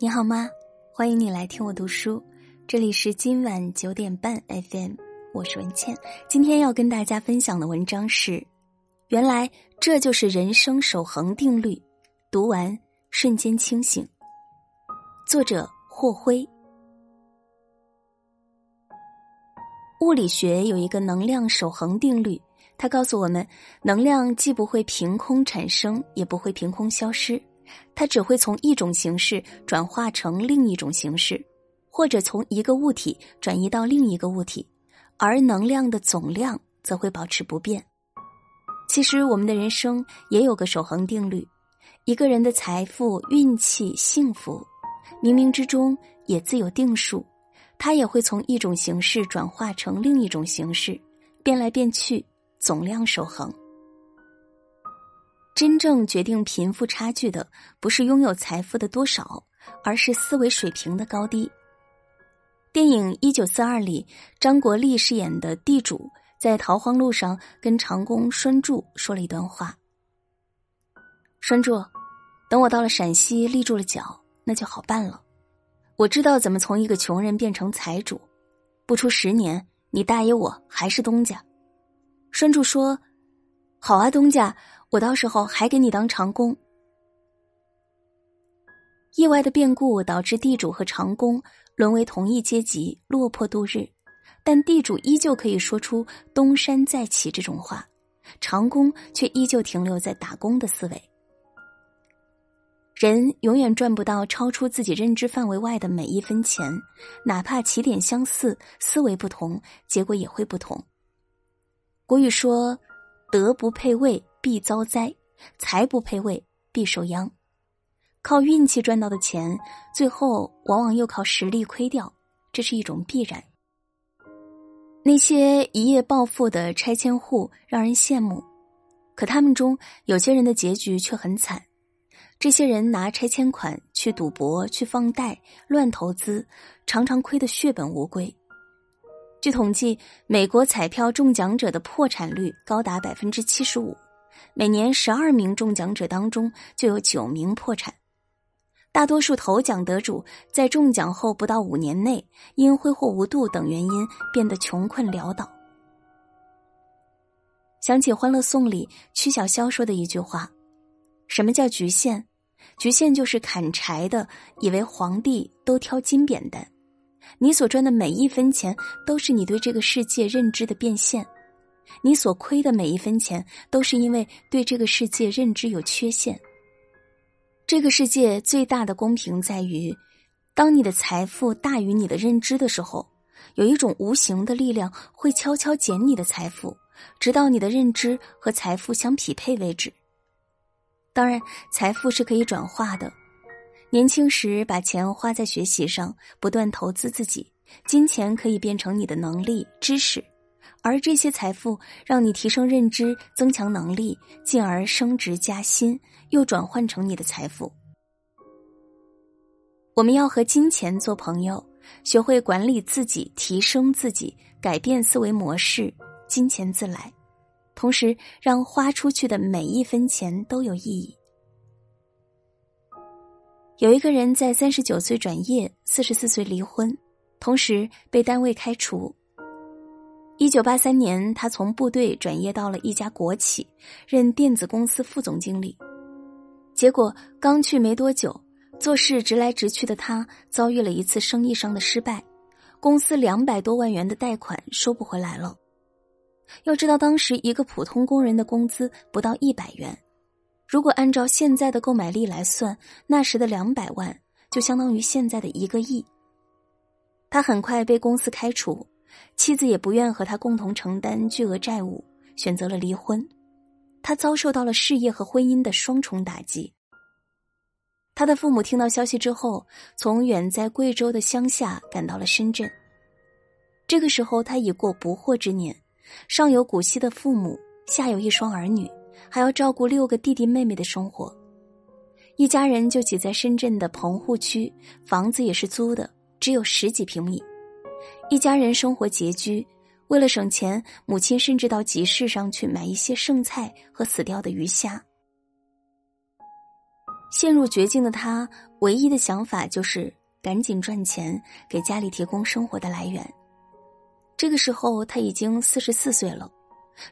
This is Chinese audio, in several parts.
你好吗？欢迎你来听我读书，这里是今晚九点半 FM，我是文倩。今天要跟大家分享的文章是：原来这就是人生守恒定律。读完瞬间清醒。作者霍辉。物理学有一个能量守恒定律，它告诉我们，能量既不会凭空产生，也不会凭空消失。它只会从一种形式转化成另一种形式，或者从一个物体转移到另一个物体，而能量的总量则会保持不变。其实，我们的人生也有个守恒定律：一个人的财富、运气、幸福，冥冥之中也自有定数，它也会从一种形式转化成另一种形式，变来变去，总量守恒。真正决定贫富差距的，不是拥有财富的多少，而是思维水平的高低。电影《一九四二》里，张国立饰演的地主在逃荒路上跟长工栓柱说了一段话：“栓柱，等我到了陕西立住了脚，那就好办了。我知道怎么从一个穷人变成财主，不出十年，你大爷我还是东家。”栓柱说：“好啊，东家。”我到时候还给你当长工。意外的变故导致地主和长工沦为同一阶级，落魄度日。但地主依旧可以说出“东山再起”这种话，长工却依旧停留在打工的思维。人永远赚不到超出自己认知范围外的每一分钱，哪怕起点相似，思维不同，结果也会不同。古语说：“德不配位。”必遭灾，财不配位必受殃。靠运气赚到的钱，最后往往又靠实力亏掉，这是一种必然。那些一夜暴富的拆迁户让人羡慕，可他们中有些人的结局却很惨。这些人拿拆迁款去赌博、去放贷、乱投资，常常亏得血本无归。据统计，美国彩票中奖者的破产率高达百分之七十五。每年十二名中奖者当中就有九名破产，大多数头奖得主在中奖后不到五年内，因挥霍无度等原因变得穷困潦倒。想起《欢乐颂》里曲筱绡说的一句话：“什么叫局限？局限就是砍柴的以为皇帝都挑金扁担，你所赚的每一分钱都是你对这个世界认知的变现。”你所亏的每一分钱，都是因为对这个世界认知有缺陷。这个世界最大的公平在于，当你的财富大于你的认知的时候，有一种无形的力量会悄悄减你的财富，直到你的认知和财富相匹配为止。当然，财富是可以转化的。年轻时把钱花在学习上，不断投资自己，金钱可以变成你的能力、知识。而这些财富让你提升认知、增强能力，进而升职加薪，又转换成你的财富。我们要和金钱做朋友，学会管理自己、提升自己、改变思维模式，金钱自来。同时，让花出去的每一分钱都有意义。有一个人在三十九岁转业，四十四岁离婚，同时被单位开除。一九八三年，他从部队转业到了一家国企，任电子公司副总经理。结果刚去没多久，做事直来直去的他遭遇了一次生意上的失败，公司两百多万元的贷款收不回来了。要知道，当时一个普通工人的工资不到一百元，如果按照现在的购买力来算，那时的两百万就相当于现在的一个亿。他很快被公司开除。妻子也不愿和他共同承担巨额债务，选择了离婚。他遭受到了事业和婚姻的双重打击。他的父母听到消息之后，从远在贵州的乡下赶到了深圳。这个时候，他已过不惑之年，上有古稀的父母，下有一双儿女，还要照顾六个弟弟妹妹的生活。一家人就挤在深圳的棚户区，房子也是租的，只有十几平米。一家人生活拮据，为了省钱，母亲甚至到集市上去买一些剩菜和死掉的鱼虾。陷入绝境的他，唯一的想法就是赶紧赚钱，给家里提供生活的来源。这个时候他已经四十四岁了，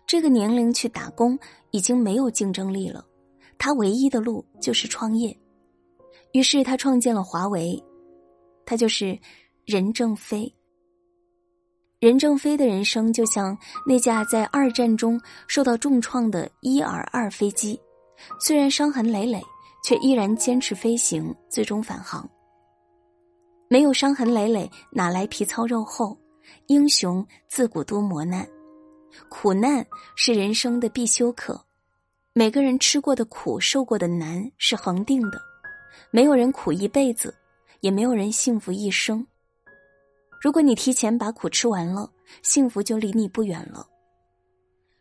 这个年龄去打工已经没有竞争力了，他唯一的路就是创业。于是他创建了华为，他就是任正非。任正非的人生就像那架在二战中受到重创的伊尔二飞机，虽然伤痕累累，却依然坚持飞行，最终返航。没有伤痕累累，哪来皮糙肉厚？英雄自古多磨难，苦难是人生的必修课。每个人吃过的苦、受过的难是恒定的，没有人苦一辈子，也没有人幸福一生。如果你提前把苦吃完了，幸福就离你不远了。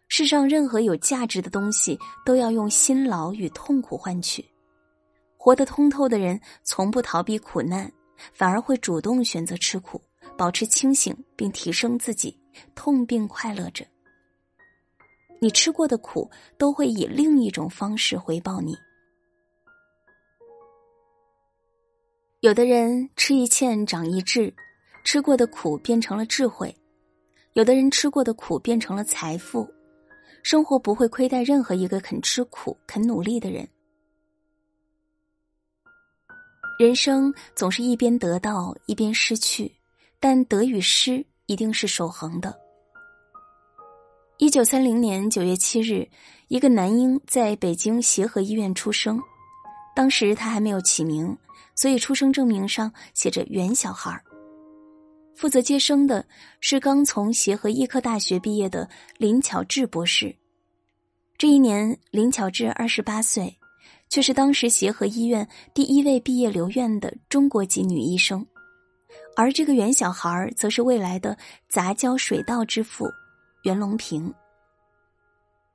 世上任何有价值的东西，都要用辛劳与痛苦换取。活得通透的人，从不逃避苦难，反而会主动选择吃苦，保持清醒并提升自己，痛并快乐着。你吃过的苦，都会以另一种方式回报你。有的人吃一堑长一智。吃过的苦变成了智慧，有的人吃过的苦变成了财富，生活不会亏待任何一个肯吃苦、肯努力的人。人生总是一边得到一边失去，但得与失一定是守恒的。一九三零年九月七日，一个男婴在北京协和医院出生，当时他还没有起名，所以出生证明上写着“袁小孩”。负责接生的是刚从协和医科大学毕业的林巧稚博士。这一年，林巧稚二十八岁，却是当时协和医院第一位毕业留院的中国籍女医生。而这个袁小孩则是未来的杂交水稻之父袁隆平。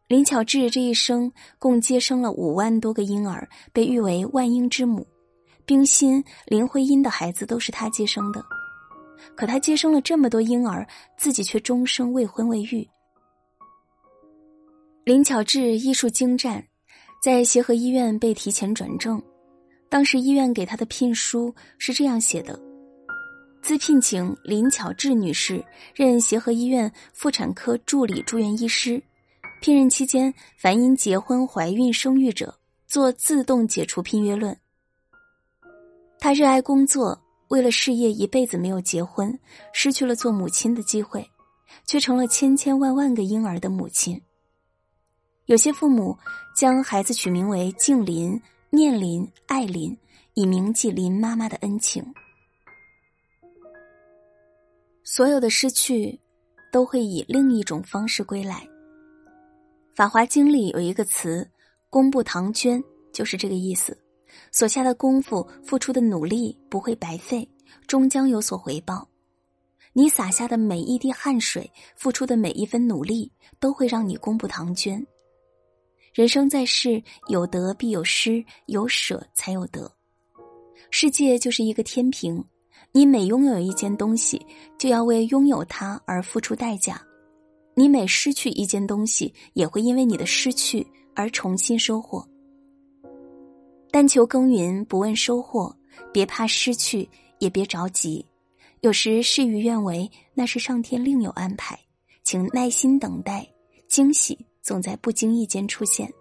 林巧稚这一生共接生了五万多个婴儿，被誉为“万婴之母”。冰心、林徽因的孩子都是她接生的。可她接生了这么多婴儿，自己却终生未婚未育。林巧稚医术精湛，在协和医院被提前转正。当时医院给她的聘书是这样写的：“自聘请林巧稚女士任协和医院妇产科助理住院医师。聘任期间，凡因结婚、怀孕、生育者，做自动解除聘约论。”她热爱工作。为了事业，一辈子没有结婚，失去了做母亲的机会，却成了千千万万个婴儿的母亲。有些父母将孩子取名为静林、念林、爱林，以铭记林妈妈的恩情。所有的失去，都会以另一种方式归来。《法华经》里有一个词“功不唐捐”，就是这个意思。所下的功夫、付出的努力不会白费，终将有所回报。你洒下的每一滴汗水，付出的每一分努力，都会让你功不唐捐。人生在世，有得必有失，有舍才有得。世界就是一个天平，你每拥有一件东西，就要为拥有它而付出代价；你每失去一件东西，也会因为你的失去而重新收获。但求耕耘不问收获，别怕失去，也别着急。有时事与愿违，那是上天另有安排，请耐心等待，惊喜总在不经意间出现。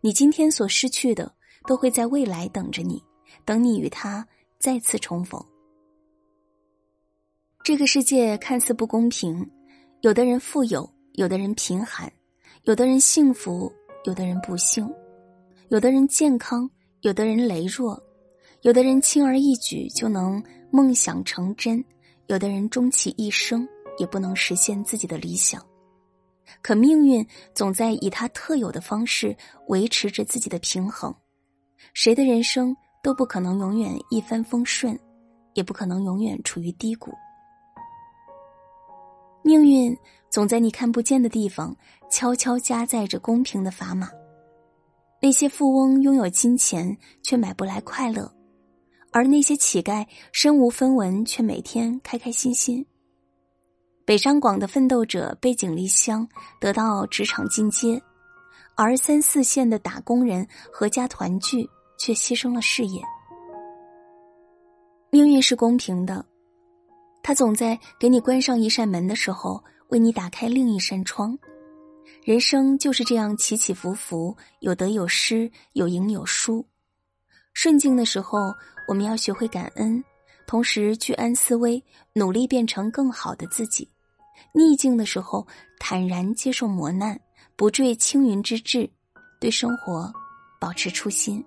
你今天所失去的，都会在未来等着你，等你与他再次重逢。这个世界看似不公平，有的人富有，有的人贫寒，有的人幸福，有的人不幸。有的人健康，有的人羸弱，有的人轻而易举就能梦想成真，有的人终其一生也不能实现自己的理想。可命运总在以他特有的方式维持着自己的平衡。谁的人生都不可能永远一帆风顺，也不可能永远处于低谷。命运总在你看不见的地方悄悄加载着公平的砝码。那些富翁拥有金钱，却买不来快乐；而那些乞丐身无分文，却每天开开心心。北上广的奋斗者背井离乡，得到职场进阶；而三四线的打工人合家团聚，却牺牲了事业。命运是公平的，他总在给你关上一扇门的时候，为你打开另一扇窗。人生就是这样起起伏伏，有得有失，有赢有输。顺境的时候，我们要学会感恩，同时居安思危，努力变成更好的自己；逆境的时候，坦然接受磨难，不坠青云之志，对生活保持初心。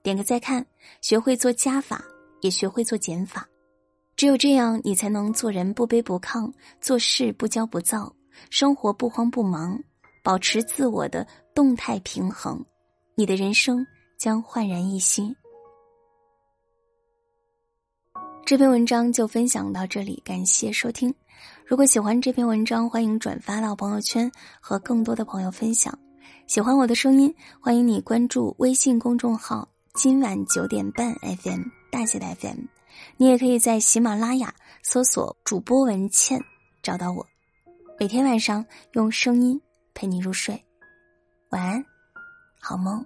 点个再看，学会做加法，也学会做减法。只有这样，你才能做人不卑不亢，做事不骄不躁，生活不慌不忙，保持自我的动态平衡。你的人生将焕然一新。这篇文章就分享到这里，感谢收听。如果喜欢这篇文章，欢迎转发到朋友圈，和更多的朋友分享。喜欢我的声音，欢迎你关注微信公众号。今晚九点半，FM 大写的 FM，你也可以在喜马拉雅搜索主播文倩找到我，每天晚上用声音陪你入睡，晚安，好梦。